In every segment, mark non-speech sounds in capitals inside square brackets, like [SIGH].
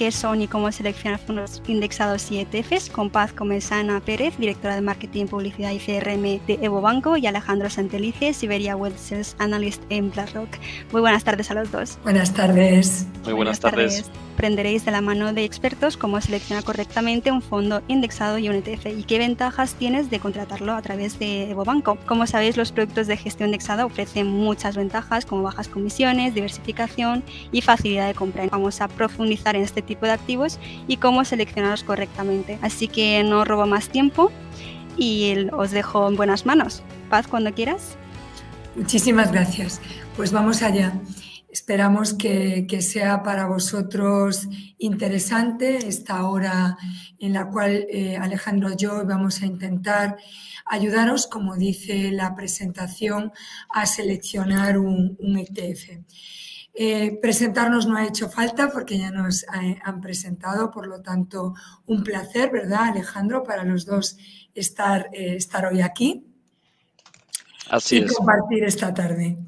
qué son y cómo seleccionar fondos indexados y ETFs, con Paz Comesana Pérez, directora de Marketing, Publicidad y CRM de Evo Banco, y Alejandro Santelice, Siberia Wealth Sales Analyst en BlackRock. Muy buenas tardes a los dos. Buenas tardes. Muy buenas, tardes aprenderéis de la mano de expertos cómo seleccionar correctamente un fondo indexado y un ETF y qué ventajas tienes de contratarlo a través de EvoBanco. Como sabéis, los productos de gestión indexada ofrecen muchas ventajas como bajas comisiones, diversificación y facilidad de compra. Vamos a profundizar en este tipo de activos y cómo seleccionarlos correctamente. Así que no robo más tiempo y os dejo en buenas manos. Paz, cuando quieras. Muchísimas gracias. Pues vamos allá. Esperamos que, sea para vosotros interesante esta hora en la cual eh, Alejandro y yo vamos a intentar ayudaros, como dice la presentación, a seleccionar un, ETF. Eh, presentarnos no ha hecho falta porque ya nos han presentado, por lo tanto, un placer, ¿verdad, Alejandro, para los dos estar, eh, estar hoy aquí Así y compartir esta tarde.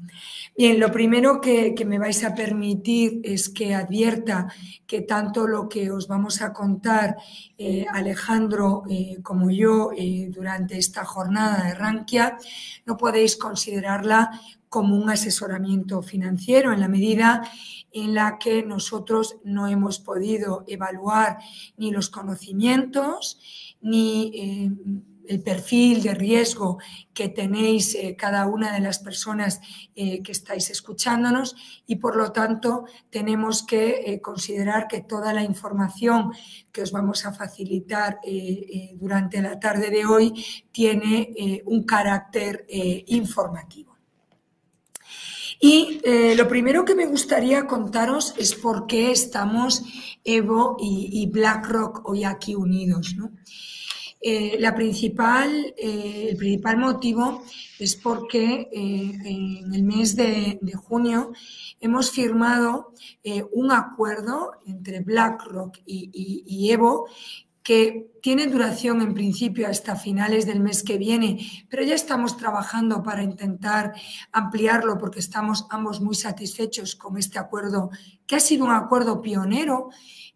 Bien, lo primero que, me vais a permitir es que advierta que tanto lo que os vamos a contar eh, Alejandro eh, como yo eh, durante esta jornada de Rankia no podéis considerarla como un asesoramiento financiero en la medida en la que nosotros no hemos podido evaluar ni los conocimientos ni el perfil de riesgo que tenéis eh, cada una de las personas eh, que estáis escuchándonos y por lo tanto tenemos que eh, considerar que toda la información que os vamos a facilitar durante la tarde de hoy tiene un carácter informativo. Y lo primero que me gustaría contaros es por qué estamos Evo y, y BlackRock hoy aquí unidos. ¿no? Eh, la principal, eh, el principal motivo es porque eh, en el mes de, junio hemos firmado un acuerdo entre BlackRock y, Evo que tiene duración en principio hasta finales del mes que viene, pero ya estamos trabajando para intentar ampliarlo porque estamos ambos muy satisfechos con este acuerdo, que ha sido un acuerdo pionero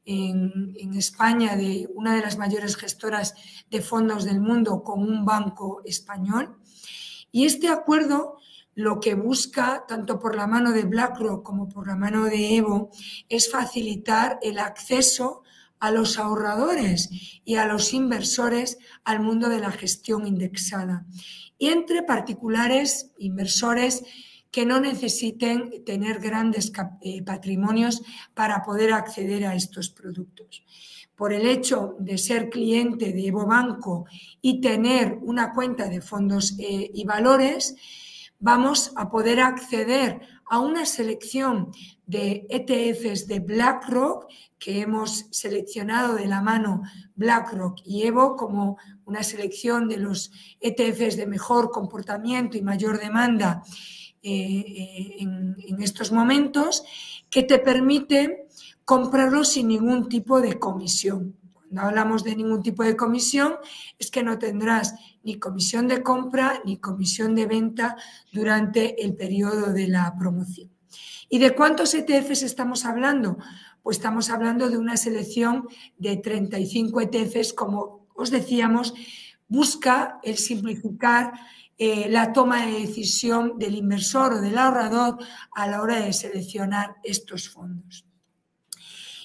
en, España de una de las mayores gestoras de fondos del mundo con un banco español. Y este acuerdo lo que busca, tanto por la mano de BlackRock como por la mano de Evo, es facilitar el acceso a los ahorradores y a los inversores al mundo de la gestión indexada. Y entre particulares inversores que no necesiten tener grandes eh, patrimonios para poder acceder a estos productos. Por el hecho de ser cliente de Evo Banco y tener una cuenta de fondos eh, y valores, vamos a poder acceder a una selección de ETFs de BlackRock que hemos seleccionado de la mano BlackRock y Evo como una selección de los ETFs de mejor comportamiento y mayor demanda eh, eh, en, estos momentos que te permite comprarlo sin ningún tipo de comisión. Cuando hablamos de ningún tipo de comisión es que no tendrás ni comisión de compra ni comisión de venta durante el periodo de la promoción. ¿Y de cuántos ETFs estamos hablando? Pues estamos hablando de una selección de 35 ETFs, como os decíamos, busca el simplificar eh, la toma de decisión del inversor o del ahorrador a la hora de seleccionar estos fondos.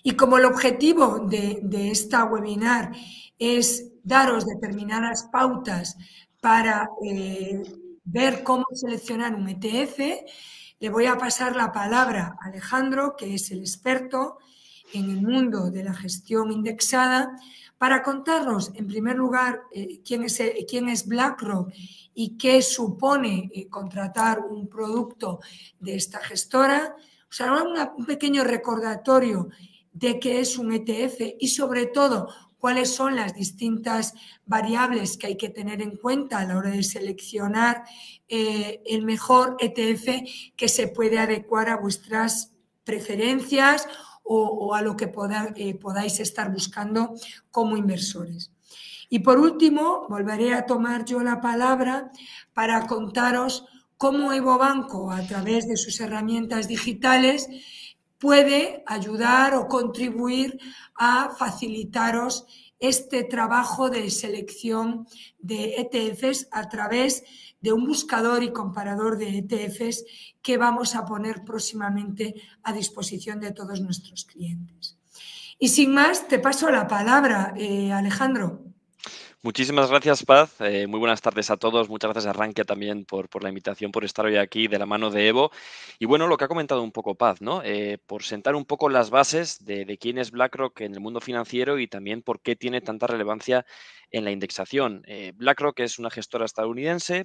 Y como el objetivo de, esta webinar es daros determinadas pautas para eh, ver cómo seleccionar un ETF, le voy a pasar la palabra a Alejandro, que es el experto en el mundo de la gestión indexada, para contarnos, en primer lugar, eh, quién, es, quién es BlackRock y qué supone eh, contratar un producto de esta gestora. O sea, un pequeño recordatorio de qué es un ETF y sobre todo cuáles son las distintas variables que hay que tener en cuenta a la hora de seleccionar eh, el mejor ETF que se puede adecuar a vuestras preferencias o, a lo que eh, podáis estar buscando como inversores. Y por último, volveré a tomar yo la palabra para contaros cómo EvoBanco, a través de sus herramientas digitales, puede ayudar o contribuir a facilitaros este trabajo de selección de ETFs a través de un buscador y comparador de ETFs que vamos a poner próximamente a disposición de todos nuestros clientes. Y sin más, te paso la palabra, eh, Alejandro. Muchísimas gracias, Paz. Eh, muy buenas tardes a todos. Muchas gracias a Rankia también por, por, la invitación, por estar hoy aquí de la mano de Evo. Y bueno, lo que ha comentado un poco Paz, ¿no? Eh, por sentar un poco las bases de, de, quién es BlackRock en el mundo financiero y también por qué tiene tanta relevancia en la indexación. Eh, BlackRock es una gestora estadounidense,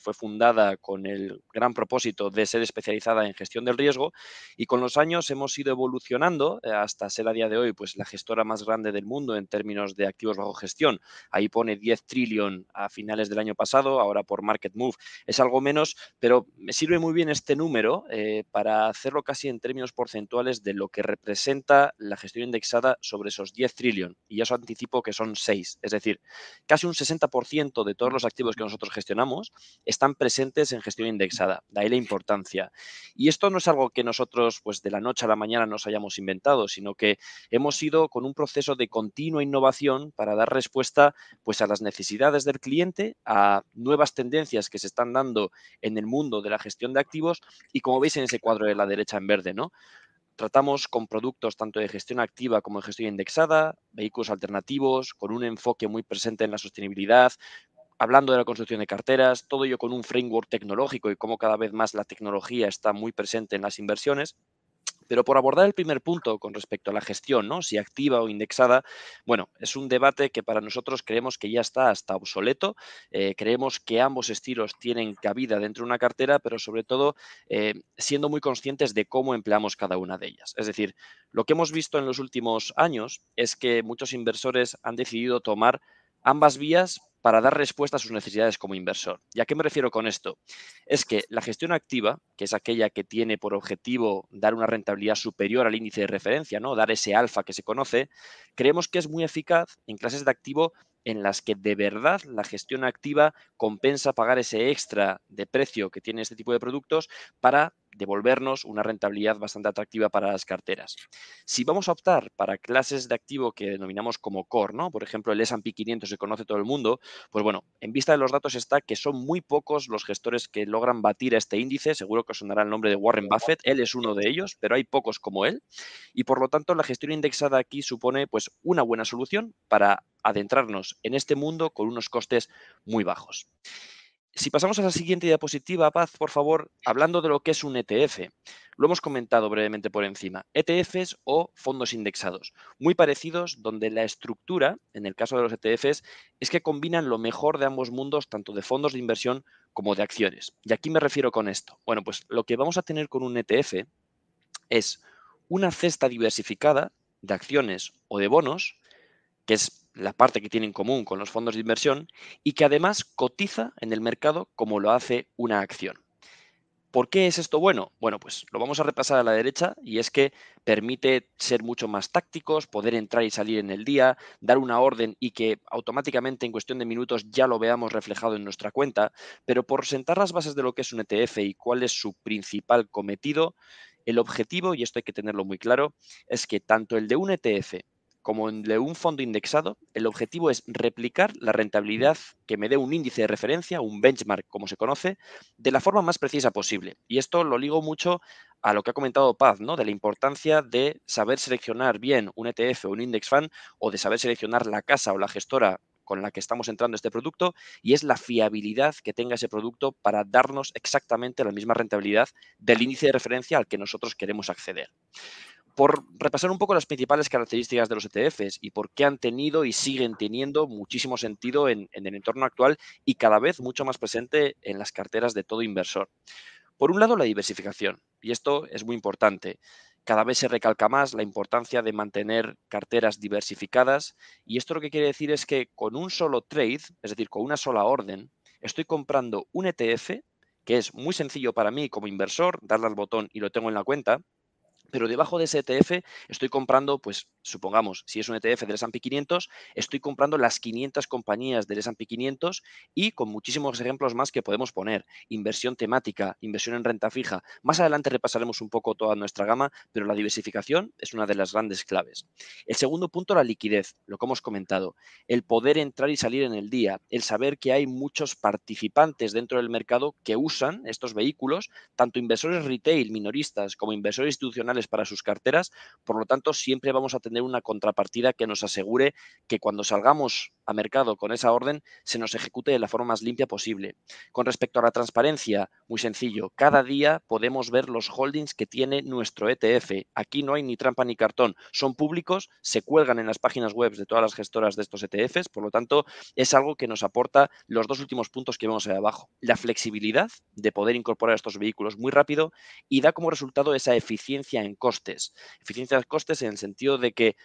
fue fundada con el gran propósito de ser especializada en gestión del riesgo y con los años hemos ido evolucionando hasta ser a día de hoy pues, la gestora más grande del mundo en términos de activos bajo gestión. Ahí pone 10 trillón a finales del año pasado, ahora por Market Move es algo menos, pero me sirve muy bien este número para hacerlo casi en términos porcentuales de lo que representa la gestión indexada sobre esos 10 trillón. Y ya os anticipo que son 6, es decir, casi un 60% de todos los activos que nosotros gestionamos están presentes en gestión indexada. De ahí la importancia. Y esto no es algo que nosotros, pues de la noche a la mañana nos hayamos inventado, sino que hemos ido con un proceso de continua innovación para dar respuesta pues a las necesidades del cliente, a nuevas tendencias que se están dando en el mundo de la gestión de activos y como veis en ese cuadro de la derecha en verde, ¿no? Tratamos con productos tanto de gestión activa como de gestión indexada, vehículos alternativos, con un enfoque muy presente en la sostenibilidad, hablando de la construcción de carteras, todo ello con un framework tecnológico y cómo cada vez más la tecnología está muy presente en las inversiones. Pero por abordar el primer punto con respecto a la gestión, ¿no? si activa o indexada, bueno, es un debate que para nosotros creemos que ya está hasta obsoleto. Eh, creemos que ambos estilos tienen cabida dentro de una cartera, pero sobre todo eh, siendo muy conscientes de cómo empleamos cada una de ellas. Es decir, lo que hemos visto en los últimos años es que muchos inversores han decidido tomar ambas vías para dar respuesta a sus necesidades como inversor. ¿Y a qué me refiero con esto? Es que la gestión activa, que es aquella que tiene por objetivo dar una rentabilidad superior al índice de referencia, ¿no? dar ese alfa que se conoce, creemos que es muy eficaz en clases de activo en las que de verdad la gestión activa compensa pagar ese extra de precio que tiene este tipo de productos para devolvernos una rentabilidad bastante atractiva para las carteras. Si vamos a optar para clases de activo que denominamos como core, ¿no? Por ejemplo, el S&P 500 se conoce todo el mundo, pues bueno, en vista de los datos está que son muy pocos los gestores que logran batir a este índice, seguro que os sonará el nombre de Warren Buffett, él es uno de ellos, pero hay pocos como él, y por lo tanto la gestión indexada aquí supone pues una buena solución para adentrarnos en este mundo con unos costes muy bajos. Si pasamos a la siguiente diapositiva, Paz, por favor, hablando de lo que es un ETF. Lo hemos comentado brevemente por encima. ETFs o fondos indexados, muy parecidos, donde la estructura, en el caso de los ETFs, es que combinan lo mejor de ambos mundos, tanto de fondos de inversión como de acciones. ¿Y aquí me refiero con esto? Bueno, pues lo que vamos a tener con un ETF es una cesta diversificada de acciones o de bonos, que es la parte que tiene en común con los fondos de inversión y que además cotiza en el mercado como lo hace una acción. ¿Por qué es esto bueno? Bueno, pues lo vamos a repasar a la derecha y es que permite ser mucho más tácticos, poder entrar y salir en el día, dar una orden y que automáticamente en cuestión de minutos ya lo veamos reflejado en nuestra cuenta. Pero por sentar las bases de lo que es un ETF y cuál es su principal cometido, el objetivo, y esto hay que tenerlo muy claro, es que tanto el de un ETF como en de un fondo indexado, el objetivo es replicar la rentabilidad que me dé un índice de referencia, un benchmark como se conoce, de la forma más precisa posible. Y esto lo ligo mucho a lo que ha comentado Paz, ¿no? De la importancia de saber seleccionar bien un ETF o un index fund o de saber seleccionar la casa o la gestora con la que estamos entrando este producto y es la fiabilidad que tenga ese producto para darnos exactamente la misma rentabilidad del índice de referencia al que nosotros queremos acceder por repasar un poco las principales características de los ETFs y por qué han tenido y siguen teniendo muchísimo sentido en, el entorno actual y cada vez mucho más presente en las carteras de todo inversor. Por un lado, la diversificación, y esto es muy importante. Cada vez se recalca más la importancia de mantener carteras diversificadas y esto lo que quiere decir es que con un solo trade, es decir, con una sola orden, estoy comprando un ETF que es muy sencillo para mí como inversor, darle al botón y lo tengo en la cuenta, pero debajo de ese ETF estoy comprando, pues supongamos, si es un ETF del S&P 500, estoy comprando las 500 compañías del S&P 500 y con muchísimos ejemplos más que podemos poner. Inversión temática, inversión en renta fija. Más adelante repasaremos un poco toda nuestra gama, pero la diversificación es una de las grandes claves. El segundo punto, la liquidez, lo que hemos comentado. El poder entrar y salir en el día, el saber que hay muchos participantes dentro del mercado que usan estos vehículos, tanto inversores retail, minoristas, como inversores institucionales para sus carteras. Por lo tanto, siempre vamos a tener una contrapartida que nos asegure que cuando salgamos a mercado con esa orden se nos ejecute de la forma más limpia posible. Con respecto a la transparencia, muy sencillo, cada día podemos ver los holdings que tiene nuestro ETF. Aquí no hay ni trampa ni cartón, son públicos, se cuelgan en las páginas web de todas las gestoras de estos ETFs, por lo tanto es algo que nos aporta los dos últimos puntos que vemos ahí abajo. La flexibilidad de poder incorporar estos vehículos muy rápido y da como resultado esa eficiencia en costes. Eficiencia en costes en el sentido de que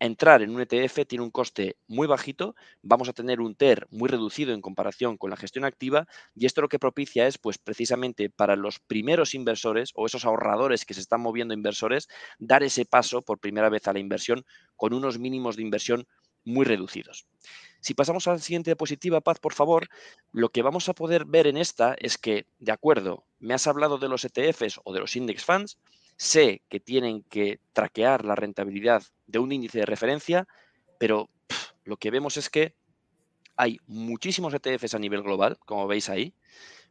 entrar en un ETF tiene un coste muy bajito, vamos a tener un TER muy reducido en comparación con la gestión activa y esto lo que propicia es pues precisamente para los primeros inversores o esos ahorradores que se están moviendo inversores dar ese paso por primera vez a la inversión con unos mínimos de inversión muy reducidos. Si pasamos a la siguiente diapositiva, Paz, por favor, lo que vamos a poder ver en esta es que, de acuerdo, me has hablado de los ETFs o de los index funds, sé que tienen que traquear la rentabilidad de un índice de referencia, pero lo que vemos es que hay muchísimos ETFs a nivel global, como veis ahí,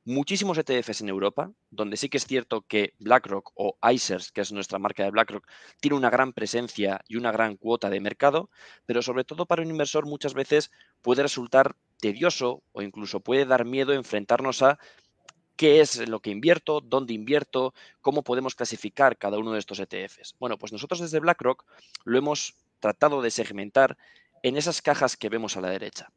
muchísimos ETFs en Europa, donde sí que es cierto que BlackRock o ICERS, que es nuestra marca de BlackRock, tiene una gran presencia y una gran cuota de mercado, pero sobre todo para un inversor muchas veces puede resultar tedioso o incluso puede dar miedo enfrentarnos a qué es lo que invierto, dónde invierto, cómo podemos clasificar cada uno de estos ETFs. Bueno, pues nosotros desde BlackRock lo hemos tratado de segmentar en esas cajas que vemos a la derecha.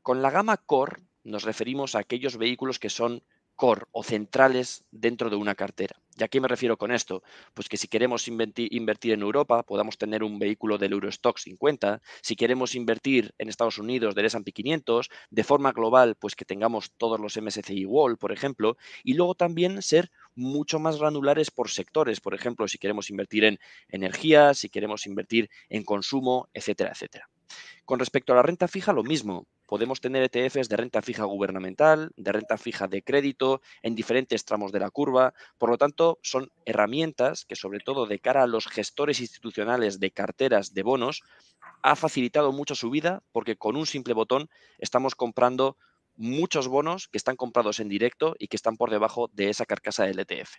Con la gama Core nos referimos a aquellos vehículos que son core o centrales dentro de una cartera. ¿Y a qué me refiero con esto? Pues que si queremos invertir en Europa, podamos tener un vehículo del Eurostock 50. Si queremos invertir en Estados Unidos del S&P 500, de forma global, pues que tengamos todos los MSCI World, por ejemplo. Y luego también ser mucho más granulares por sectores. Por ejemplo, si queremos invertir en energía, si queremos invertir en consumo, etcétera, etcétera. Con respecto a la renta fija, lo mismo podemos tener ETFs de renta fija gubernamental, de renta fija de crédito, en diferentes tramos de la curva. Por lo tanto, son herramientas que sobre todo de cara a los gestores institucionales de carteras de bonos, ha facilitado mucho su vida porque con un simple botón estamos comprando muchos bonos que están comprados en directo y que están por debajo de esa carcasa del ETF.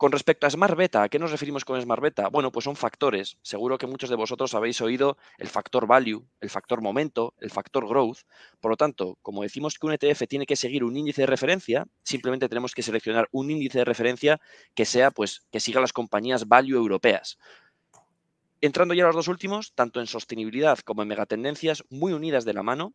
Con respecto a Smart Beta, ¿a qué nos referimos con Smart Beta? Bueno, pues son factores. Seguro que muchos de vosotros habéis oído el factor value, el factor momento, el factor growth. Por lo tanto, como decimos que un ETF tiene que seguir un índice de referencia, simplemente tenemos que seleccionar un índice de referencia que sea, pues, que siga las compañías value europeas. Entrando ya a los dos últimos, tanto en sostenibilidad como en megatendencias, muy unidas de la mano,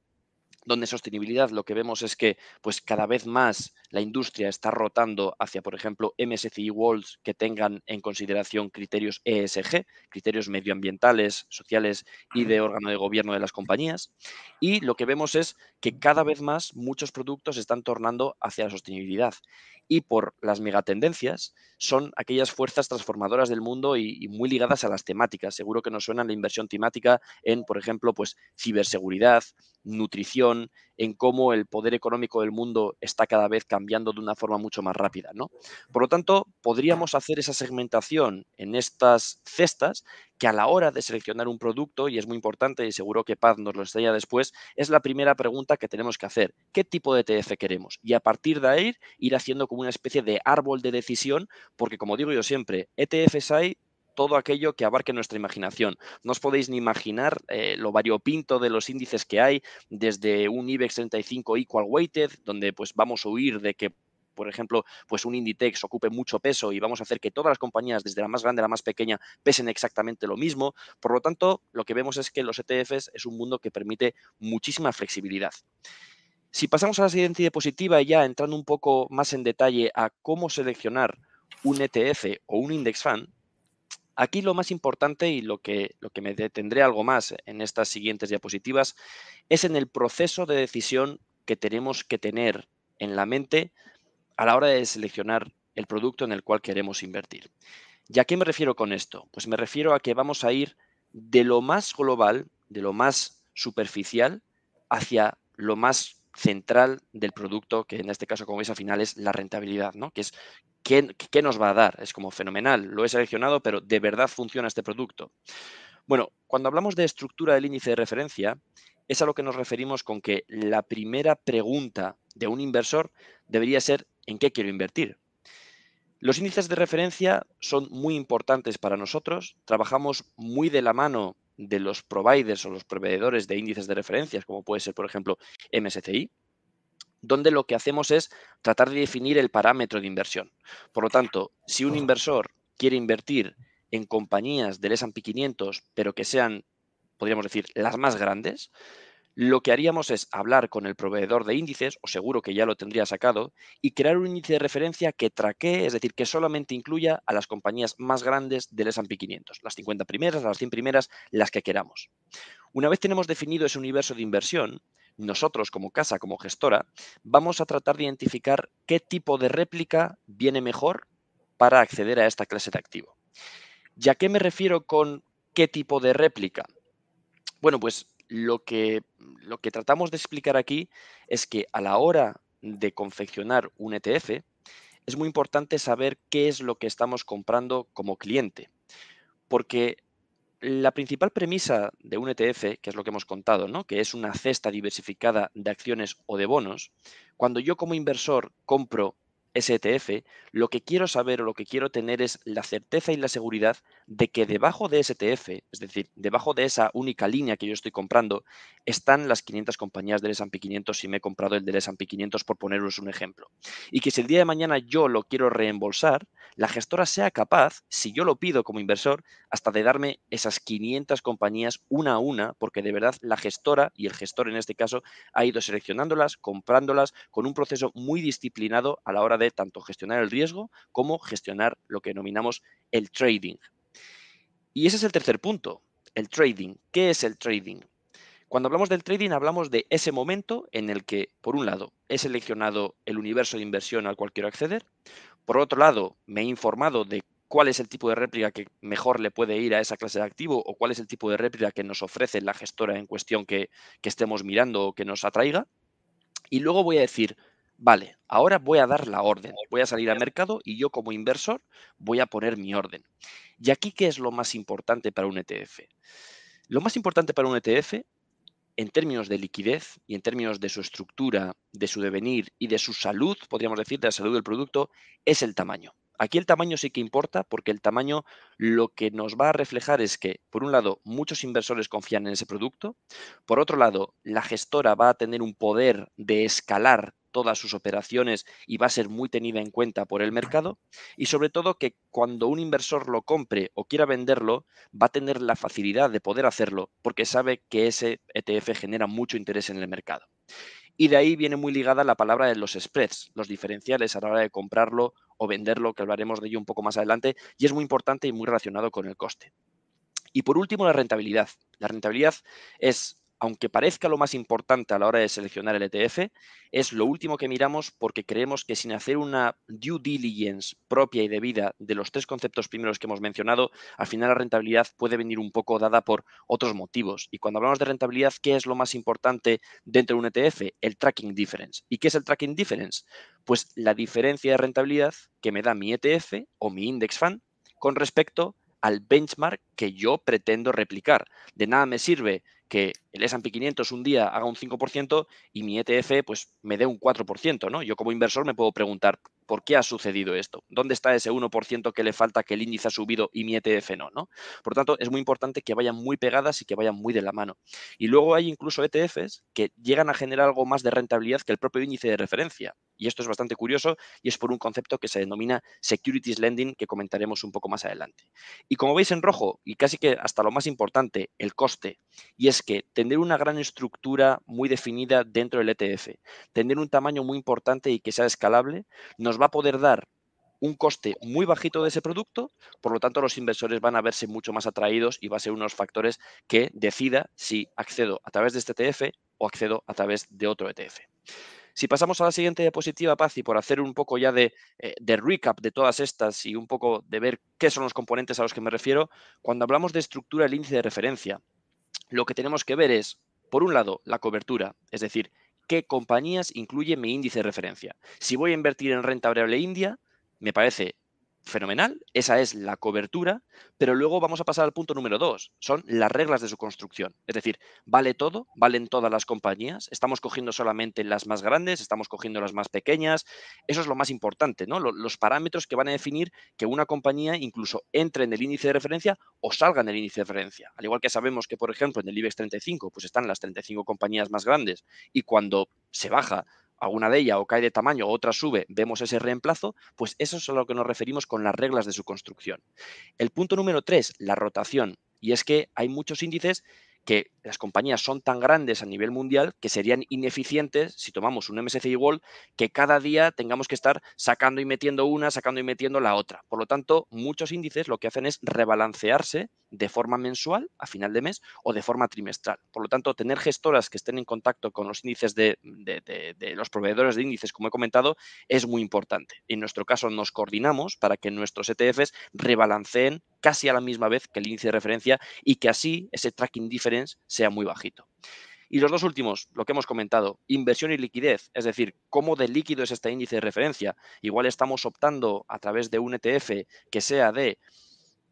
donde sostenibilidad lo que vemos es que pues cada vez más la industria está rotando hacia, por ejemplo, MSCI Worlds que tengan en consideración criterios ESG, criterios medioambientales, sociales y de órgano de gobierno de las compañías. Y lo que vemos es que cada vez más muchos productos están tornando hacia la sostenibilidad y por las megatendencias son aquellas fuerzas transformadoras del mundo y, muy ligadas a las temáticas. Seguro que nos suena la inversión temática en, por ejemplo, pues ciberseguridad, nutrición, en cómo el poder económico del mundo está cada vez cambiando de una forma mucho más rápida. ¿no? Por lo tanto, podríamos hacer esa segmentación en estas cestas que a la hora de seleccionar un producto, y es muy importante y seguro que Paz nos lo enseña después, es la primera pregunta que tenemos que hacer. ¿Qué tipo de ETF queremos? Y a partir de ahí ir haciendo como una especie de árbol de decisión, porque como digo yo siempre, ETFs hay todo aquello que abarque nuestra imaginación. No os podéis ni imaginar eh, lo variopinto de los índices que hay, desde un IBEX 35 equal weighted, donde pues vamos a huir de que por ejemplo, pues un Inditex ocupe mucho peso y vamos a hacer que todas las compañías, desde la más grande a la más pequeña, pesen exactamente lo mismo. Por lo tanto, lo que vemos es que los ETFs es un mundo que permite muchísima flexibilidad. Si pasamos a la siguiente diapositiva y ya entrando un poco más en detalle a cómo seleccionar un ETF o un index fund, Aquí lo más importante y lo que, me detendré algo más en estas siguientes diapositivas es en el proceso de decisión que tenemos que tener en la mente a la hora de seleccionar el producto en el cual queremos invertir. ¿Y a qué me refiero con esto? Pues me refiero a que vamos a ir de lo más global, de lo más superficial, hacia lo más central del producto, que en este caso, como veis al final, es la rentabilidad, ¿no? Que es ¿qué, nos va a dar. Es como fenomenal, lo he seleccionado, pero ¿de verdad funciona este producto? Bueno, cuando hablamos de estructura del índice de referencia, es a lo que nos referimos con que la primera pregunta de un inversor debería ser ¿en qué quiero invertir? Los índices de referencia son muy importantes para nosotros, trabajamos muy de la mano de los providers o los proveedores de índices de referencias, como puede ser, por ejemplo, MSCI, donde lo que hacemos es tratar de definir el parámetro de inversión. Por lo tanto, si un inversor quiere invertir en compañías del S&P 500, pero que sean, podríamos decir, las más grandes, lo que haríamos es hablar con el proveedor de índices, o seguro que ya lo tendría sacado, y crear un índice de referencia que traquee, es decir, que solamente incluya a las compañías más grandes del S&P 500, las 50 primeras, las 100 primeras, las que queramos. Una vez tenemos definido ese universo de inversión, nosotros como casa, como gestora, vamos a tratar de identificar qué tipo de réplica viene mejor para acceder a esta clase de activo. ¿Y a qué me refiero con qué tipo de réplica? Bueno, pues lo que, lo que tratamos de explicar aquí es que a la hora de confeccionar un ETF, es muy importante saber qué es lo que estamos comprando como cliente. Porque la principal premisa de un ETF, que es lo que hemos contado, ¿no? que es una cesta diversificada de acciones o de bonos, cuando yo como inversor compro STF, lo que quiero saber o lo que quiero tener es la certeza y la seguridad de que debajo de STF, es decir, debajo de esa única línea que yo estoy comprando, están las 500 compañías del S&P 500 si me he comprado el del S&P 500 por poneros un ejemplo. Y que si el día de mañana yo lo quiero reembolsar, la gestora sea capaz, si yo lo pido como inversor, hasta de darme esas 500 compañías una a una, porque de verdad la gestora y el gestor en este caso ha ido seleccionándolas, comprándolas con un proceso muy disciplinado a la hora de tanto gestionar el riesgo como gestionar lo que denominamos el trading. Y ese es el tercer punto, el trading. ¿Qué es el trading? Cuando hablamos del trading hablamos de ese momento en el que, por un lado, he seleccionado el universo de inversión al cual quiero acceder, por otro lado, me he informado de cuál es el tipo de réplica que mejor le puede ir a esa clase de activo o cuál es el tipo de réplica que nos ofrece la gestora en cuestión que, que estemos mirando o que nos atraiga. Y luego voy a decir, Vale, ahora voy a dar la orden, voy a salir al mercado y yo como inversor voy a poner mi orden. ¿Y aquí qué es lo más importante para un ETF? Lo más importante para un ETF, en términos de liquidez y en términos de su estructura, de su devenir y de su salud, podríamos decir, de la salud del producto, es el tamaño. Aquí el tamaño sí que importa porque el tamaño lo que nos va a reflejar es que, por un lado, muchos inversores confían en ese producto, por otro lado, la gestora va a tener un poder de escalar todas sus operaciones y va a ser muy tenida en cuenta por el mercado. Y sobre todo que cuando un inversor lo compre o quiera venderlo, va a tener la facilidad de poder hacerlo porque sabe que ese ETF genera mucho interés en el mercado. Y de ahí viene muy ligada la palabra de los spreads, los diferenciales a la hora de comprarlo o venderlo, que hablaremos de ello un poco más adelante, y es muy importante y muy relacionado con el coste. Y por último, la rentabilidad. La rentabilidad es aunque parezca lo más importante a la hora de seleccionar el ETF, es lo último que miramos porque creemos que sin hacer una due diligence propia y debida de los tres conceptos primeros que hemos mencionado, al final la rentabilidad puede venir un poco dada por otros motivos. Y cuando hablamos de rentabilidad, ¿qué es lo más importante dentro de un ETF? El tracking difference. ¿Y qué es el tracking difference? Pues la diferencia de rentabilidad que me da mi ETF o mi index fund con respecto al benchmark que yo pretendo replicar. De nada me sirve que el S&P 500 un día haga un 5% y mi ETF pues me dé un 4%, ¿no? Yo como inversor me puedo preguntar, ¿por qué ha sucedido esto? ¿Dónde está ese 1% que le falta que el índice ha subido y mi ETF no, no? Por lo tanto, es muy importante que vayan muy pegadas y que vayan muy de la mano. Y luego hay incluso ETFs que llegan a generar algo más de rentabilidad que el propio índice de referencia. Y esto es bastante curioso y es por un concepto que se denomina Securities Lending que comentaremos un poco más adelante. Y como veis en rojo, y casi que hasta lo más importante, el coste, y es que tener una gran estructura muy definida dentro del ETF, tener un tamaño muy importante y que sea escalable, nos va a poder dar un coste muy bajito de ese producto, por lo tanto los inversores van a verse mucho más atraídos y va a ser unos factores que decida si accedo a través de este ETF o accedo a través de otro ETF. Si pasamos a la siguiente diapositiva, Paz, y por hacer un poco ya de, eh, de, recap de todas estas y un poco de ver qué son los componentes a los que me refiero, cuando hablamos de estructura del índice de referencia, lo que tenemos que ver es, por un lado, la cobertura, es decir, qué compañías incluye mi índice de referencia. Si voy a invertir en renta variable india, me parece fenomenal, esa es la cobertura, pero luego vamos a pasar al punto número dos, son las reglas de su construcción. Es decir, ¿vale todo? ¿Valen todas las compañías? ¿Estamos cogiendo solamente las más grandes? ¿Estamos cogiendo las más pequeñas? Eso es lo más importante, ¿no? Los parámetros que van a definir que una compañía incluso entre en el índice de referencia o salga en el índice de referencia. Al igual que sabemos que, por ejemplo, en el IBEX 35, pues están las 35 compañías más grandes y cuando se baja alguna de ellas o cae de tamaño, otra sube, vemos ese reemplazo, pues eso es a lo que nos referimos con las reglas de su construcción. El punto número tres, la rotación. Y es que hay muchos índices que las compañías son tan grandes a nivel mundial que serían ineficientes si tomamos un MSCI World que cada día tengamos que estar sacando y metiendo una, sacando y metiendo la otra. Por lo tanto, muchos índices lo que hacen es rebalancearse de forma mensual a final de mes o de forma trimestral. Por lo tanto, tener gestoras que estén en contacto con los índices de, los proveedores de índices, como he comentado, es muy importante. En nuestro caso, nos coordinamos para que nuestros ETFs rebalanceen casi a la misma vez que el índice de referencia y que así ese tracking difference sea muy bajito. Y los dos últimos, lo que hemos comentado, inversión y liquidez, es decir, cómo de líquido es este índice de referencia. Igual estamos optando a través de un ETF que sea de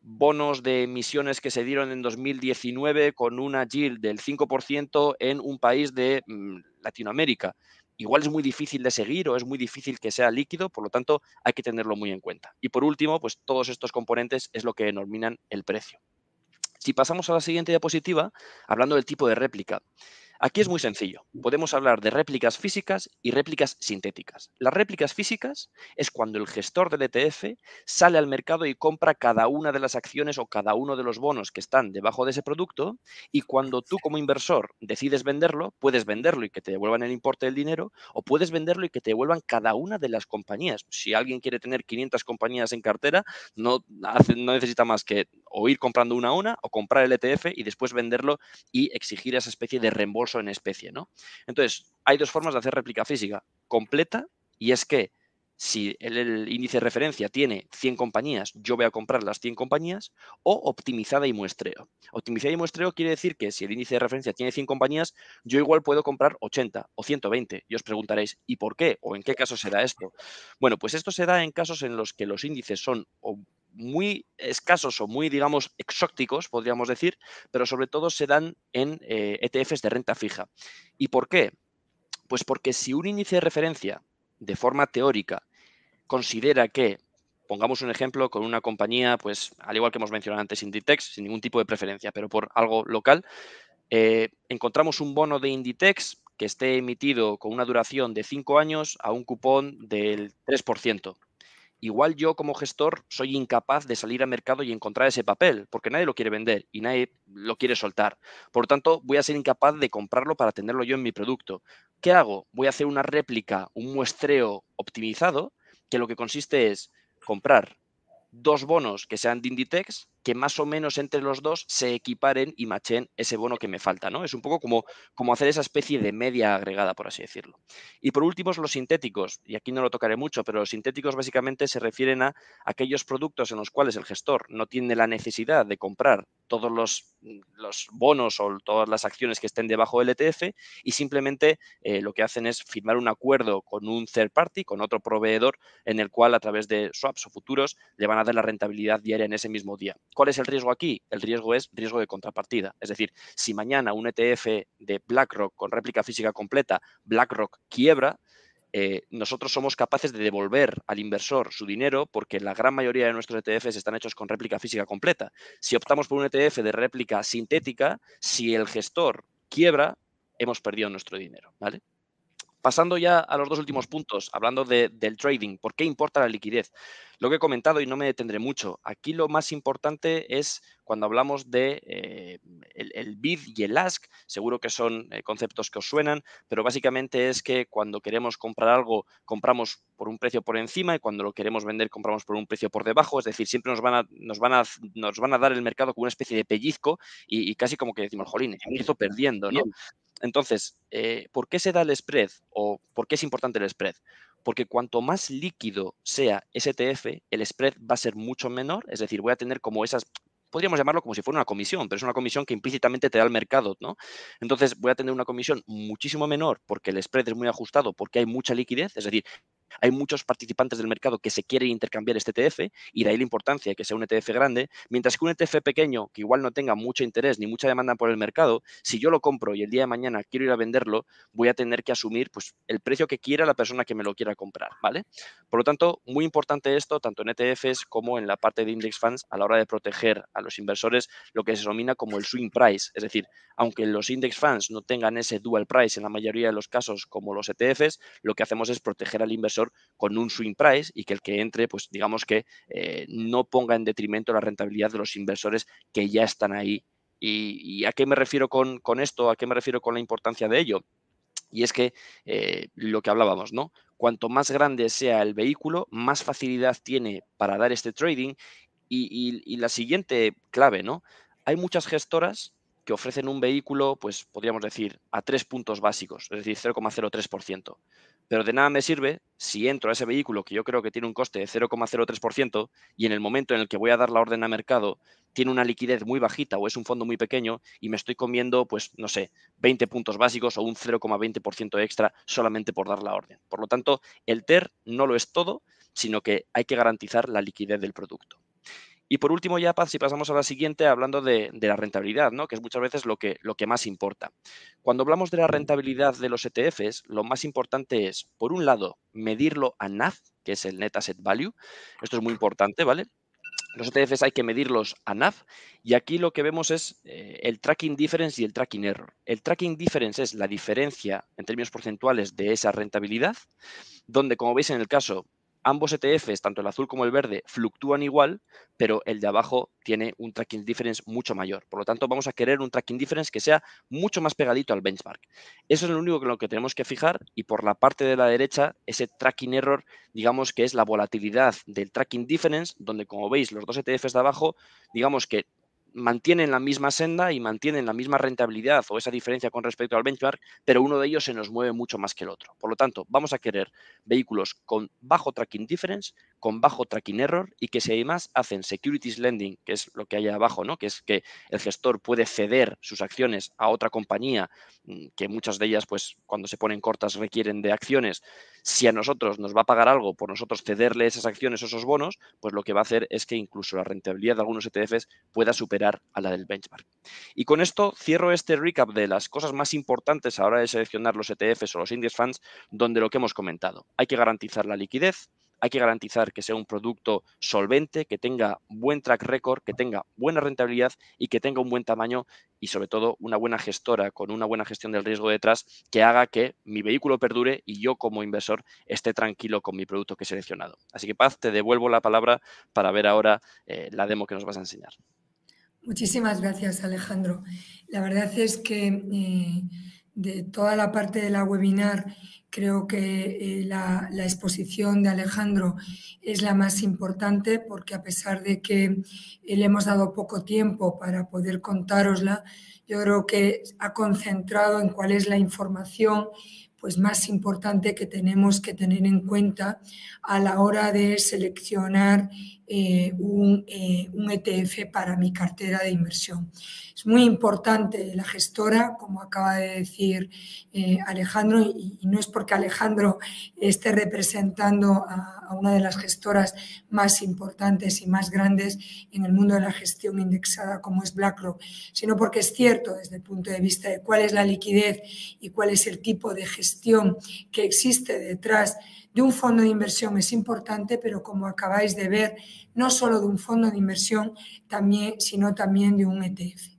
bonos de emisiones que se dieron en 2019 con una yield del 5% en un país de mm, Latinoamérica. Igual es muy difícil de seguir o es muy difícil que sea líquido, por lo tanto hay que tenerlo muy en cuenta. Y por último, pues todos estos componentes es lo que denominan el precio. Si pasamos a la siguiente diapositiva, hablando del tipo de réplica, Aquí es muy sencillo. Podemos hablar de réplicas físicas y réplicas sintéticas. Las réplicas físicas es cuando el gestor del ETF sale al mercado y compra cada una de las acciones o cada uno de los bonos que están debajo de ese producto y cuando tú como inversor decides venderlo, puedes venderlo y que te devuelvan el importe del dinero o puedes venderlo y que te devuelvan cada una de las compañías. Si alguien quiere tener 500 compañías en cartera, no, necesita más que o ir comprando una a una o comprar el ETF y después venderlo y exigir esa especie de reembolso en especie, ¿no? Entonces, hay dos formas de hacer réplica física. Completa, y es que si el, índice de referencia tiene 100 compañías, yo voy a comprar las 100 compañías, o optimizada y muestreo. Optimizada y muestreo quiere decir que si el índice de referencia tiene 100 compañías, yo igual puedo comprar 80 o 120. Y os preguntaréis, ¿y por qué? ¿O en qué caso se da esto? Bueno, pues esto se da en casos en los que los índices son muy escasos o muy, digamos, exóticos, podríamos decir, pero sobre todo se dan en ETFs eh, e de renta fija. ¿Y por qué? Pues porque si un índice de referencia, de forma teórica, considera que, pongamos un ejemplo con una compañía, pues al igual que hemos mencionado antes, Inditex, sin ningún tipo de preferencia, pero por algo local, eh, encontramos un bono de Inditex que esté emitido con una duración de 5 años a un cupón del 3% igual yo como gestor soy incapaz de salir al mercado y encontrar ese papel, porque nadie lo quiere vender y nadie lo quiere soltar. Por lo tanto, voy a ser incapaz de comprarlo para tenerlo yo en mi producto. ¿Qué hago? Voy a hacer una réplica, un muestreo optimizado, que lo que consiste es comprar dos bonos que sean de Inditex que más o menos entre los dos se equiparen y machen ese bono que me falta, ¿no? Es un poco como, como hacer esa especie de media agregada, por así decirlo. Y por último, los sintéticos, y aquí no lo tocaré mucho, pero los sintéticos básicamente se refieren a aquellos productos en los cuales el gestor no tiene la necesidad de comprar todos los, los bonos o todas las acciones que estén debajo del ETF y simplemente eh, lo que hacen es firmar un acuerdo con un third party, con otro proveedor, en el cual a través de swaps o futuros le van a dar la rentabilidad diaria en ese mismo día. ¿Cuál es el riesgo aquí? El riesgo es riesgo de contrapartida. Es decir, si mañana un ETF de BlackRock con réplica física completa, BlackRock quiebra, eh, nosotros somos capaces de devolver al inversor su dinero porque la gran mayoría de nuestros ETFs están hechos con réplica física completa. Si optamos por un ETF de réplica sintética, si el gestor quiebra, hemos perdido nuestro dinero. ¿vale? Pasando ya a los dos últimos puntos, hablando del trading, ¿por qué importa la liquidez? Lo que he comentado y no me detendré mucho. Aquí lo más importante es cuando hablamos de eh, el, bid y el ask, seguro que son eh, conceptos que os suenan, pero básicamente es que cuando queremos comprar algo, compramos por un precio por encima y cuando lo queremos vender, compramos por un precio por debajo. Es decir, siempre nos van a, nos van a, nos van a dar el mercado como una especie de pellizco y, casi como que decimos, jolín, empiezo perdiendo, ¿no? Entonces, eh, ¿por qué se da el spread o por qué es importante el spread? Porque cuanto más líquido sea ese ETF, el spread va a ser mucho menor, es decir, voy a tener como esas podríamos llamarlo como si fuera una comisión, pero es una comisión que implícitamente te da el mercado, ¿no? Entonces voy a tener una comisión muchísimo menor porque el spread es muy ajustado, porque hay mucha liquidez, es decir, hay muchos participantes del mercado que se quieren intercambiar este ETF y de ahí la importancia de que sea un ETF grande, mientras que un ETF pequeño, que igual no tenga mucho interés ni mucha demanda por el mercado, si yo lo compro y el día de mañana quiero ir a venderlo, voy a tener que asumir pues, el precio que quiera la persona que me lo quiera comprar, ¿vale? Por lo tanto, muy importante esto, tanto en ETFs como en la parte de index funds, a la hora de proteger a los inversores lo que se denomina como el swing price, es decir, aunque los index funds no tengan ese dual price en la mayoría de los casos como los ETFs, lo que hacemos es proteger al inversor con un swing price y que el que entre, pues digamos que eh, no ponga en detrimento la rentabilidad de los inversores que ya están ahí. ¿Y, a qué me refiero con, esto? ¿A qué me refiero con la importancia de ello? Y es que eh, lo que hablábamos, ¿no? Cuanto más grande sea el vehículo, más facilidad tiene para dar este trading. Y, y la siguiente clave, ¿no? Hay muchas gestoras que ofrecen un vehículo, pues podríamos decir, a tres puntos básicos, es decir, 0,03%. Pero de nada me sirve si entro a ese vehículo que yo creo que tiene un coste de 0,03% y en el momento en el que voy a dar la orden a mercado tiene una liquidez muy bajita o es un fondo muy pequeño y me estoy comiendo, pues, no sé, 20 puntos básicos o un 0,20% extra solamente por dar la orden. Por lo tanto, el TER no lo es todo, sino que hay que garantizar la liquidez del producto. Y por último, ya, Paz, si pasamos a la siguiente, hablando de, la rentabilidad, ¿no? que es muchas veces lo que, lo que más importa. Cuando hablamos de la rentabilidad de los ETFs, lo más importante es, por un lado, medirlo a NAV, que es el Net Asset Value. Esto es muy importante, ¿vale? Los ETFs hay que medirlos a NAV y aquí lo que vemos es eh, el tracking difference y el tracking error. El tracking difference es la diferencia en términos porcentuales de esa rentabilidad, donde como veis en el caso ambos ETFs, tanto el azul como el verde, fluctúan igual, pero el de abajo tiene un tracking difference mucho mayor. Por lo tanto, vamos a querer un tracking difference que sea mucho más pegadito al benchmark. Eso es lo único en lo que tenemos que fijar y por la parte de la derecha, ese tracking error, digamos que es la volatilidad del tracking difference, donde como veis los dos ETFs de abajo, digamos que mantienen la misma senda y mantienen la misma rentabilidad o esa diferencia con respecto al benchmark, pero uno de ellos se nos mueve mucho más que el otro. Por lo tanto, vamos a querer vehículos con bajo tracking difference, con bajo tracking error y que si además hacen securities lending, que es lo que hay abajo, ¿no? que es que el gestor puede ceder sus acciones a otra compañía, mm, que muchas de ellas, pues cuando se ponen cortas requieren de acciones, si a nosotros nos va a pagar algo por nosotros cederle esas acciones o esos bonos, pues lo que va a hacer es que incluso la rentabilidad de algunos ETFs pueda superar a la del benchmark. Y con esto cierro este recap de las cosas más importantes a la hora de seleccionar los ETFs o los index funds, donde lo que hemos comentado. Hay que garantizar la liquidez, hay que garantizar que sea un producto solvente, que tenga buen track record, que tenga buena rentabilidad y que tenga un buen tamaño y sobre todo una buena gestora con una buena gestión del riesgo detrás que haga que mi vehículo perdure y yo como inversor esté tranquilo con mi producto que he seleccionado. Así que Paz, te devuelvo la palabra para ver ahora eh, la demo que nos vas a enseñar. Muchísimas gracias, Alejandro. La verdad es que eh, de toda la parte de la webinar Creo que eh, la, exposición de Alejandro es la más importante porque a pesar de que eh, le hemos dado poco tiempo para poder contárosla, yo creo que ha concentrado en cuál es la información pues más importante que tenemos que tener en cuenta a la hora de seleccionar eh, un, ETF e para mi cartera de inversión. Es muy importante la gestora, como acaba de decir Alejandro, y, no es porque Alejandro esté representando a, una de las gestoras más importantes y más grandes en el mundo de la gestión indexada como es BlackRock, sino porque es cierto desde el punto de vista de cuál es la liquidez y cuál es el tipo de gestión que existe detrás de un fondo de inversión es importante, pero como acabáis de ver, no solo de un fondo de inversión, también, sino también de un ETF.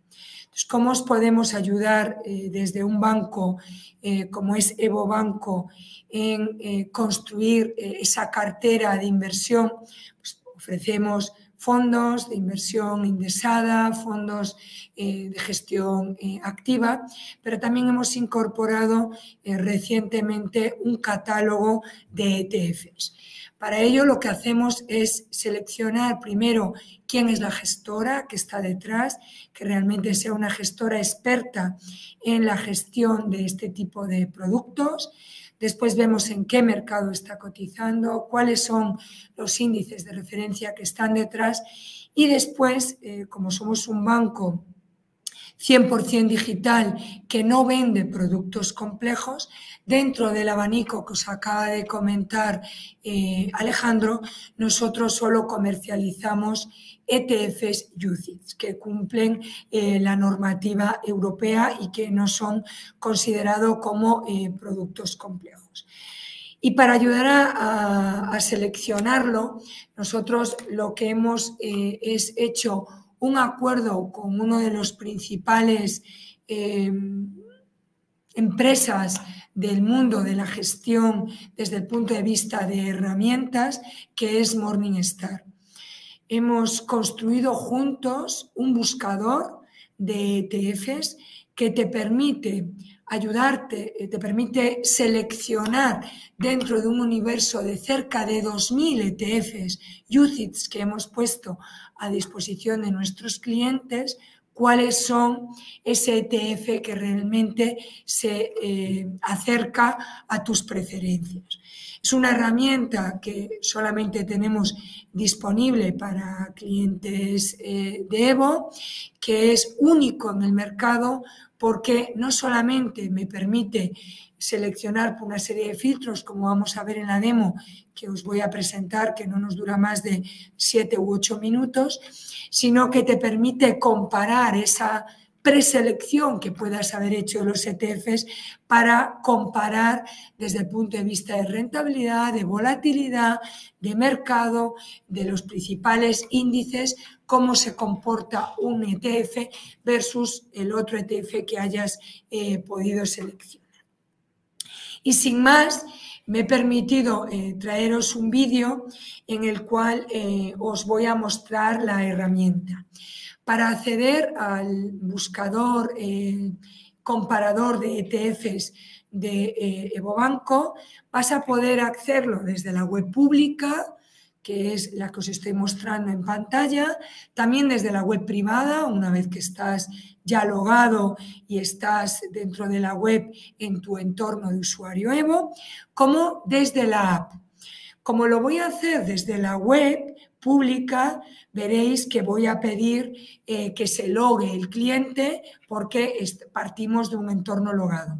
¿Cómo os podemos ayudar eh, desde un banco eh, como es Evo Banco en eh, construir esa cartera de inversión? Pues ofrecemos fondos de inversión indexada, fondos de gestión activa, pero también hemos incorporado recientemente un catálogo de ETFs. Para ello lo que hacemos es seleccionar primero quién es la gestora que está detrás, que realmente sea una gestora experta en la gestión de este tipo de productos. Después vemos en qué mercado está cotizando, cuáles son los índices de referencia que están detrás y después, eh, como somos un banco 100% digital que no vende productos complejos, dentro del abanico que os acaba de comentar eh, Alejandro, nosotros solo comercializamos ETFs UCITS que cumplen eh, la normativa europea y que no son considerados como eh, productos complejos. Y para ayudar a, seleccionarlo, nosotros lo que hemos es hecho un acuerdo con uno de los principales empresas del mundo de la gestión desde el punto de vista de herramientas, que es Morningstar. Hemos construido juntos un buscador de ETFs que te permite ayudarte, eh, te permite seleccionar dentro de un universo de cerca de 2.000 ETFs, UCITS que hemos puesto a disposición de nuestros clientes, cuáles son ese ETF que realmente se eh, acerca a tus preferencias. Es una herramienta que solamente tenemos disponible para clientes eh, de Evo, que es único en el mercado porque no solamente me permite seleccionar por una serie de filtros, como vamos a ver en la demo que os voy a presentar, que no nos dura más de siete u ocho minutos, sino que te permite comparar esa preselección que puedas haber hecho los ETFs para comparar desde el punto de vista de rentabilidad, de volatilidad, de mercado, de los principales índices, cómo se comporta un ETF versus el otro ETF que hayas eh, podido seleccionar. Y sin más, me he permitido eh, traeros un vídeo en el cual eh, os voy a mostrar la herramienta. Para acceder al buscador eh, comparador de ETFs de EvoBanco, vas a poder hacerlo desde la web pública, que es la que os estoy mostrando en pantalla, también desde la web privada, una vez que estás ya logado y estás dentro de la web en tu entorno de usuario Evo, como desde la app. Como lo voy a hacer desde la web pública, veréis que voy a pedir eh, que se logue el cliente porque partimos de un entorno logado.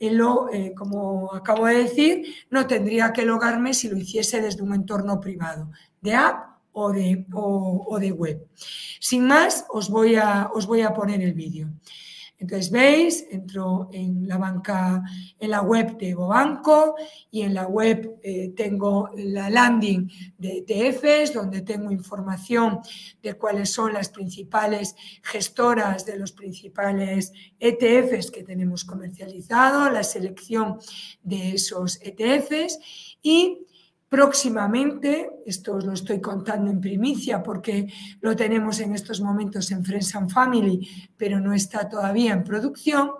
Eh, como acabo de decir, no tendría que logarme si lo hiciese desde un entorno privado, de app o de, o de web. Sin más, os voy a, os voy a poner el vídeo. Entonces, veis, entro en la banca, en la web de Banco y en la web eh, tengo la landing de ETFs, donde tengo información de cuáles son las principales gestoras de los principales ETFs que tenemos comercializado, la selección de esos ETFs y Próximamente, esto os lo estoy contando en primicia porque lo tenemos en estos momentos en Friends and Family, pero no está todavía en producción,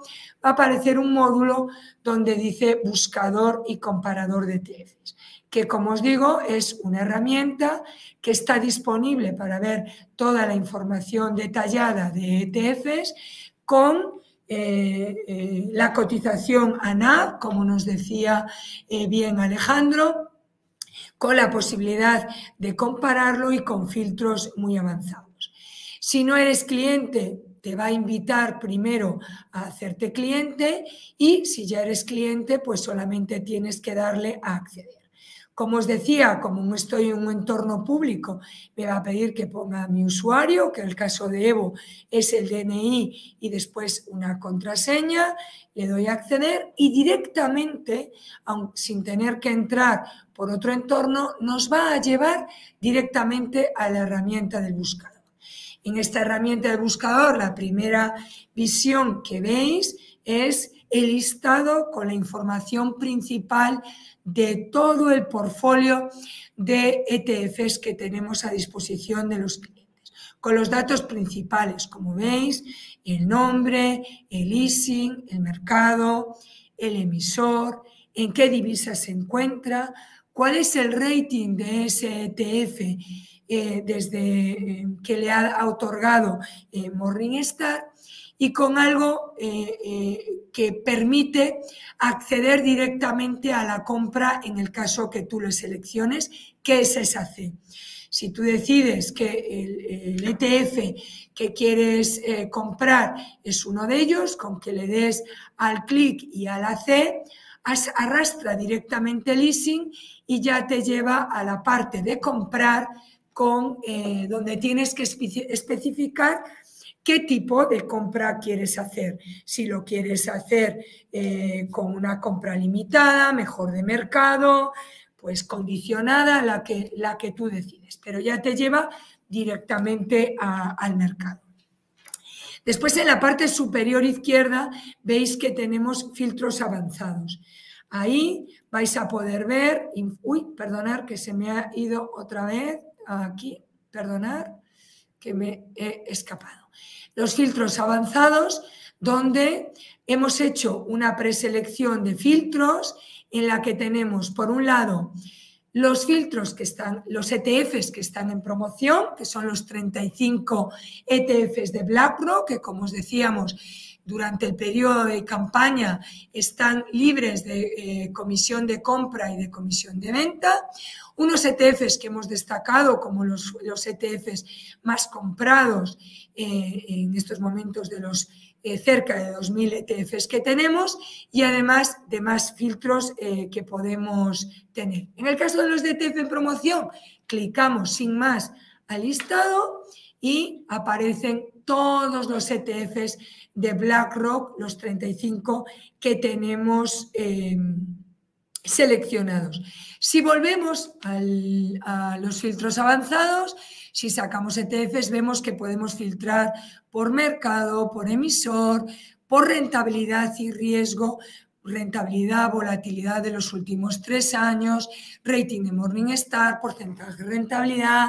va a aparecer un módulo donde dice buscador y comparador de ETFs, que como os digo es una herramienta que está disponible para ver toda la información detallada de ETFs con eh, eh, la cotización ANAV, como nos decía eh, bien Alejandro, con la posibilidad de compararlo y con filtros muy avanzados. Si no eres cliente, te va a invitar primero a hacerte cliente y si ya eres cliente, pues solamente tienes que darle a acceder. Como os decía, como no estoy en un entorno público, me va a pedir que ponga mi usuario, que en el caso de Evo es el DNI y después una contraseña, le doy a acceder y directamente, sin tener que entrar por otro entorno, nos va a llevar directamente a la herramienta del buscador. En esta herramienta del buscador, la primera visión que veis es el listado con la información principal de todo el portfolio de ETFs que tenemos a disposición de los clientes, con los datos principales, como veis, el nombre, el leasing, el mercado, el emisor, en qué divisa se encuentra, cuál es el rating de ese ETF eh, desde eh, que le ha otorgado eh, Morningstar y con algo que permite acceder directamente a la compra en el caso que tú le selecciones, que es esa C. Si tú decides que el, ETF que quieres comprar es uno de ellos, con que le des al clic y a la C, arrastra directamente el leasing y ya te lleva a la parte de comprar con eh, donde tienes que especificar qué tipo de compra quieres hacer. Si lo quieres hacer eh, con una compra limitada, mejor de mercado, pues condicionada, la que, la que tú decides, pero ya te lleva directamente al mercado. Después en la parte superior izquierda veis que tenemos filtros avanzados. Ahí vais a poder ver, uy, perdonar que se me ha ido otra vez aquí, perdonar que me he escapado. Los filtros avanzados donde hemos hecho una preselección de filtros en la que tenemos por un lado los filtros que están, los ETFs que están en promoción, que son los 35 ETFs de BlackRock, que como os decíamos, durante el periodo de campaña están libres de eh, comisión de compra y de comisión de venta. Unos ETFs que hemos destacado como los, los ETFs más comprados eh, en estos momentos de los eh, cerca de 2.000 ETFs que tenemos y además de más filtros eh, que podemos tener. En el caso de los ETF en promoción, clicamos sin más al listado y aparecen todos los ETFs de BlackRock, los 35 que tenemos em, seleccionados. Si volvemos a los filtros avanzados, si sacamos ETFs, vemos que podemos filtrar por mercado, por emisor, por rentabilidad y riesgo, rentabilidad, volatilidad de los últimos tres años, rating de Morningstar, porcentaje de rentabilidad,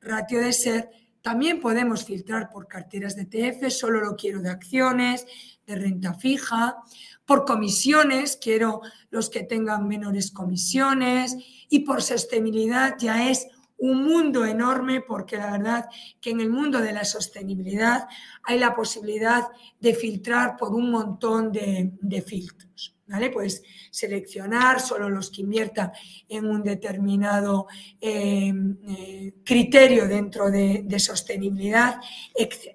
ratio de ser. También podemos filtrar por carteras de ETF, solo lo quiero de acciones, de renta fija, por comisiones, quiero los que tengan menores comisiones y por sostenibilidad ya es un mundo enorme porque la verdad que en el mundo de la sostenibilidad hay la posibilidad de filtrar por un montón de, filtros. ¿Vale? Pues seleccionar solo los que inviertan en un determinado em, eh, criterio dentro de, sostenibilidad, etc.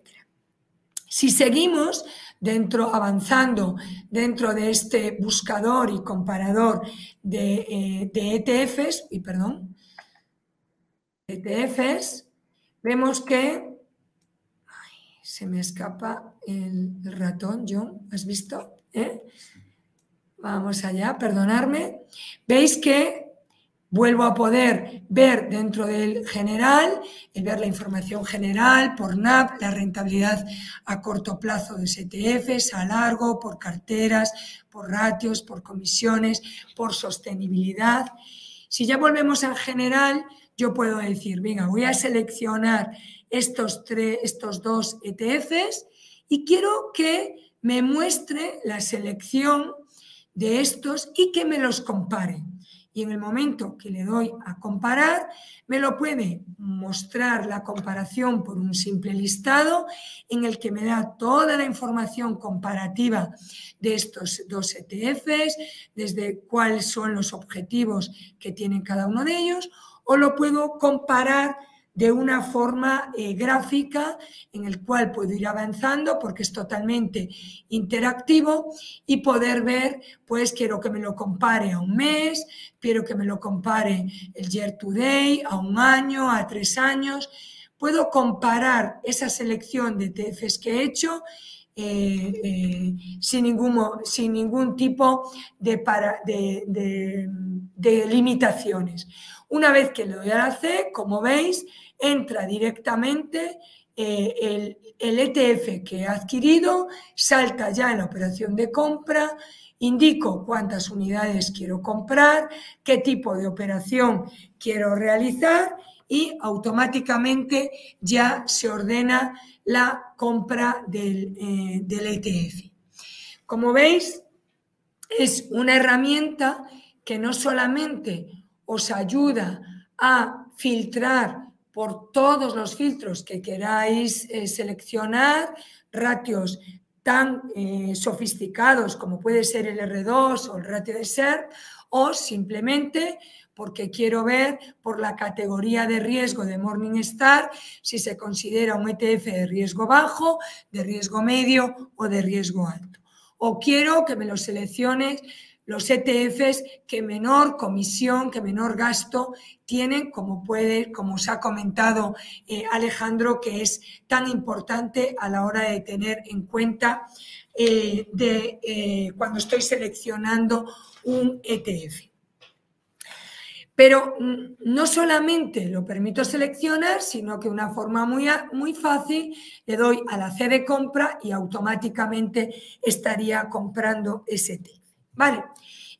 Si seguimos dentro, avanzando dentro de este buscador y comparador de, eh, de ETFs, y perdón, ETFs, vemos que se me escapa el, ratón, John, ¿has visto? ¿Eh? Vamos allá, perdonarme. Veis que vuelvo a poder ver dentro del general, el ver la información general por NAP, la rentabilidad a corto plazo de ETFs, a largo, por carteras, por ratios, por comisiones, por sostenibilidad. Si ya volvemos al general, yo puedo decir, venga, voy a seleccionar estos, tres, estos dos ETFs y quiero que me muestre la selección de estos y que me los compare. Y en el momento que le doy a comparar, me lo puede mostrar la comparación por un simple listado en el que me da toda la información comparativa de estos dos ETFs, desde cuáles son los objetivos que tienen cada uno de ellos, o lo puedo comparar de una forma eh, gráfica en el cual puedo ir avanzando porque es totalmente interactivo y poder ver, pues quiero que me lo compare a un mes, quiero que me lo compare el year to day, a un año, a tres años. Puedo comparar esa selección de TFs que he hecho eh, eh, sin, ningún, sin ningún tipo de, de limitaciones. Una vez que le doy a la C, como veis, entra directamente eh, el, el ETF que he adquirido, salta ya en la operación de compra, indico cuántas unidades quiero comprar, qué tipo de operación quiero realizar y automáticamente ya se ordena la compra del, ETF. Eh, e Como veis, es una herramienta que no solamente os ayuda a filtrar por todos los filtros que queráis eh, seleccionar, ratios tan eh, sofisticados como puede ser el R2 o el ratio de SERP, o simplemente porque quiero ver por la categoría de riesgo de Morningstar si se considera un ETF de riesgo bajo, de riesgo medio o de riesgo alto. O quiero que me lo selecciones los ETFs que menor comisión, que menor gasto tienen, como puede, como os ha comentado eh, Alejandro, que es tan importante a la hora de tener en cuenta eh, de eh, cuando estoy seleccionando un ETF. Pero no solamente lo permito seleccionar, sino que una forma muy, muy fácil le doy a la C de compra y automáticamente estaría comprando ese T. ¿Vale?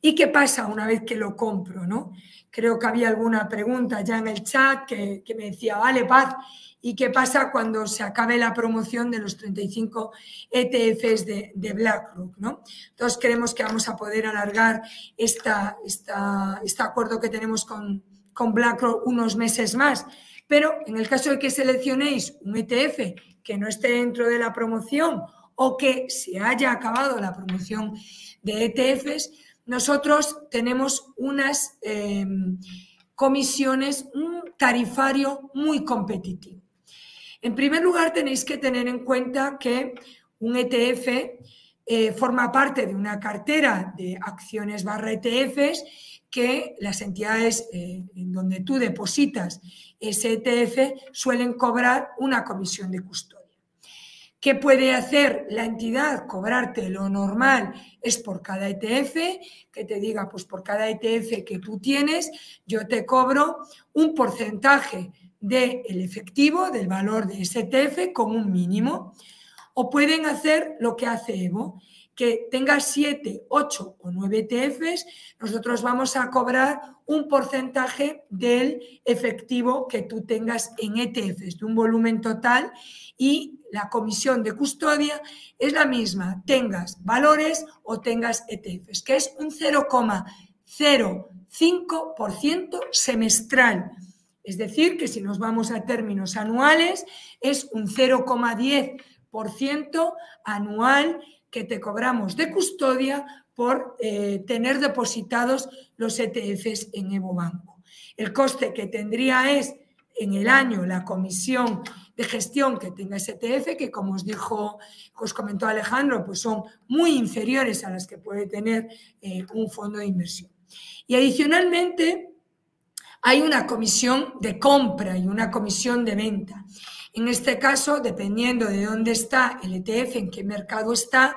¿Y qué pasa una vez que lo compro? ¿no? Creo que había alguna pregunta ya en el chat que, me decía, vale, Paz, ¿Y qué pasa cuando se acabe la promoción de los 35 ETFs de, BlackRock? ¿no? Entonces creemos que vamos a poder alargar esta, este acuerdo que tenemos con, con BlackRock unos meses más. Pero en el caso de que seleccionéis un ETF que no esté dentro de la promoción o que se haya acabado la promoción de ETFs, nosotros tenemos unas eh, comisiones, un tarifario muy competitivo. En primer lugar, tenéis que tener en cuenta que un ETF eh, forma parte de una cartera de acciones barra ETFs que las entidades eh, en donde tú depositas ese ETF suelen cobrar una comisión de custodia. ¿Qué puede hacer la entidad? Cobrarte lo normal es por cada ETF, que te diga, pues por cada ETF que tú tienes, yo te cobro un porcentaje del efectivo, del valor de ese ETF con un mínimo. O pueden hacer lo que hace Evo, que tenga 7, 8 o 9 ETFs, nosotros vamos a cobrar un porcentaje del efectivo que tú tengas en ETFs, de un volumen total y la comisión de custodia es la misma, tengas valores o tengas ETFs, que es un 0,05% semestral es decir, que si nos vamos a términos anuales, es un 0,10% anual que te cobramos de custodia por eh, tener depositados los ETFs en Evo Banco. El coste que tendría es en el año la comisión de gestión que tenga ese ETF, que como os dijo, os comentó Alejandro, pues son muy inferiores a las que puede tener eh, un fondo de inversión. Y adicionalmente, hay una comisión de compra y una comisión de venta. En este caso, dependiendo de dónde está el ETF, en qué mercado está,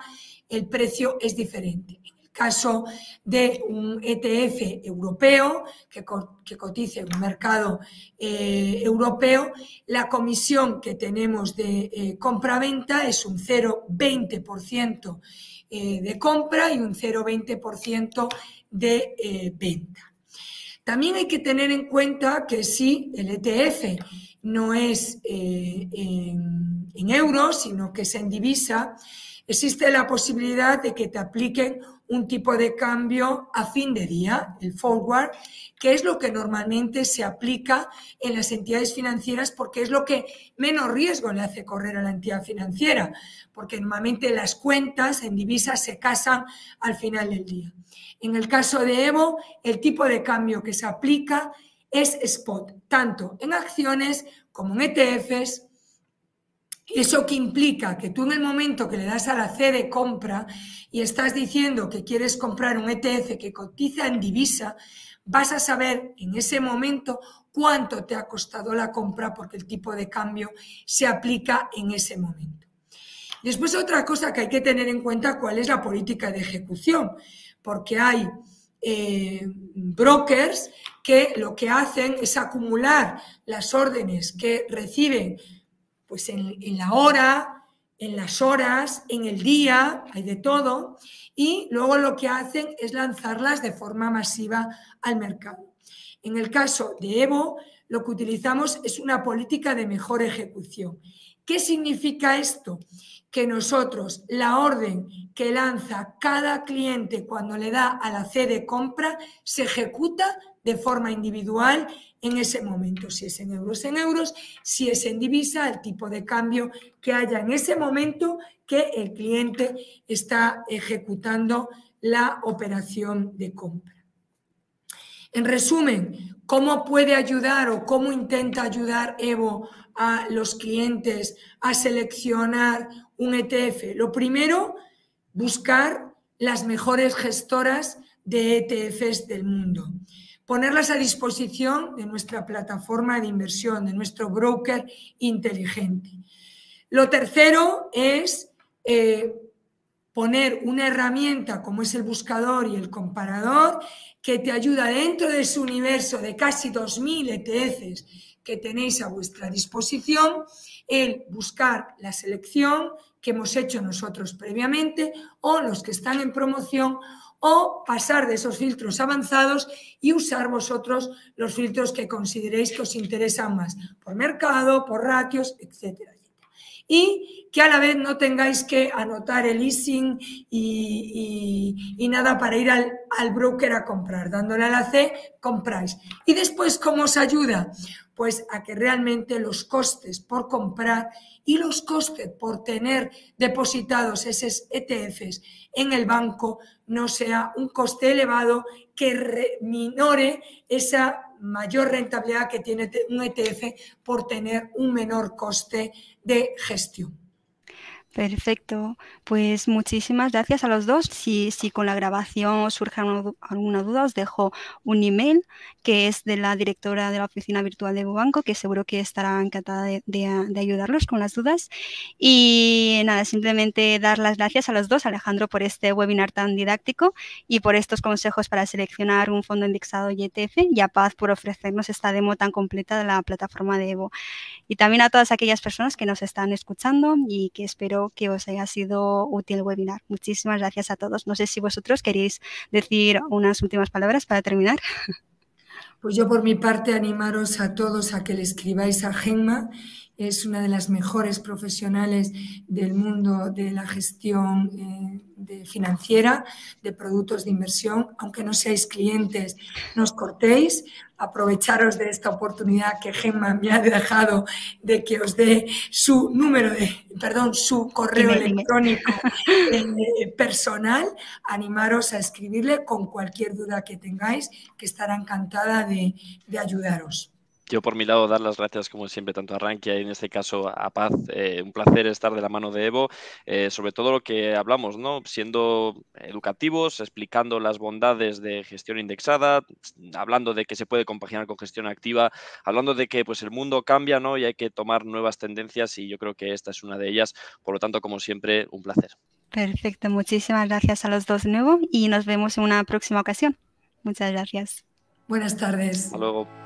el precio es diferente. Caso de un ETF europeo que, cotice en un mercado eh, europeo, la comisión que tenemos de eh, compra-venta es un 0,20% eh, de compra y un 0,20% de venta. También hay que tener en cuenta que si el ETF no es eh, en, euros, sino que es en divisa, existe la posibilidad de que te apliquen un tipo de cambio a fin de día, el forward, que es lo que normalmente se aplica en las entidades financieras porque es lo que menos riesgo le hace correr a la entidad financiera, porque normalmente las cuentas en divisa se casan al final del día. En el caso de Evo, el tipo de cambio que se aplica es spot, tanto en acciones como en ETFs. Eso que implica que tú en el momento que le das a la C de compra y estás diciendo que quieres comprar un ETF que cotiza en divisa, vas a saber en ese momento cuánto te ha costado la compra porque el tipo de cambio se aplica en ese momento. Después otra cosa que hay que tener en cuenta, cuál es la política de ejecución porque hay eh, brokers que lo que hacen es acumular las órdenes que reciben pues en, la hora, en las horas, en el día, hay de todo, y luego lo que hacen es lanzarlas de forma masiva al mercado. En el caso de Evo, lo que utilizamos es una política de mejor ejecución. ¿Qué significa esto? Que nosotros la orden que lanza cada cliente cuando le da a la C de compra se ejecuta de forma individual en ese momento, si es en euros en euros, si es en divisa, el tipo de cambio que haya en ese momento que el cliente está ejecutando la operación de compra. En resumen, ¿cómo puede ayudar o cómo intenta ayudar Evo a los clientes a seleccionar un ETF? Lo primero, buscar las mejores gestoras de ETFs del mundo. Ponerlas a disposición de nuestra plataforma de inversión, de nuestro broker inteligente. Lo tercero es eh, poner una herramienta como es el buscador y el comparador que te ayuda dentro de su universo de casi 2.000 ETFs que tenéis a vuestra disposición, el buscar la selección que hemos hecho nosotros previamente o los que están en promoción o pasar de esos filtros avanzados y usar vosotros los filtros que consideréis que os interesan más, por mercado, por ratios, etcétera y que a la vez no tengáis que anotar el leasing y, nada para ir al, al, broker a comprar. Dándole a la C, compráis. Y después, ¿cómo os ayuda? Pues a que realmente los costes por comprar y los costes por tener depositados esos ETFs en el banco no sea un coste elevado que minore esa mayor rentabilidad que tiene un ETF por tener un menor coste de gestión. Perfecto, pues muchísimas gracias a los dos. Si, si con la grabación surge alguna duda, os dejo un email que es de la directora de la oficina virtual de Banco, que seguro que estará encantada de, de, ayudarlos con las dudas. Y nada, simplemente dar las gracias a los dos, Alejandro, por este webinar tan didáctico y por estos consejos para seleccionar un fondo indexado y ETF, y a Paz por ofrecernos esta demo tan completa de la plataforma de Evo. Y también a todas aquellas personas que nos están escuchando y que espero que os haya sido útil el webinar. Muchísimas gracias a todos. No sé si vosotros queréis decir unas últimas palabras para terminar. [LAUGHS] Pues yo por mi parte animaros a todos a que le escribáis a Gemma. Es una de las mejores profesionales del mundo de la gestión eh, de financiera, de productos de inversión. Aunque no seáis clientes, no os cortéis aprovecharos de esta oportunidad que Gemma me ha dejado de que os dé su número de, perdón, su correo electrónico [LAUGHS] eh, personal, animaros a escribirle con cualquier duda que tengáis, que estará encantada de ayudaros. Yo por mi lado dar las gracias como siempre tanto a Rankia y en este caso a Paz. Eh, un placer estar de la mano de Evo, eh, sobre todo lo que hablamos, ¿no? Siendo educativos, explicando las bondades de gestión indexada, hablando de que se puede compaginar con gestión activa, hablando de que pues el mundo cambia, ¿no? Y hay que tomar nuevas tendencias y yo creo que esta es una de ellas. Por lo tanto, como siempre, un placer. Perfecto, muchísimas gracias a los dos de nuevo y nos vemos en una próxima ocasión. Muchas gracias. Buenas tardes. Hasta luego.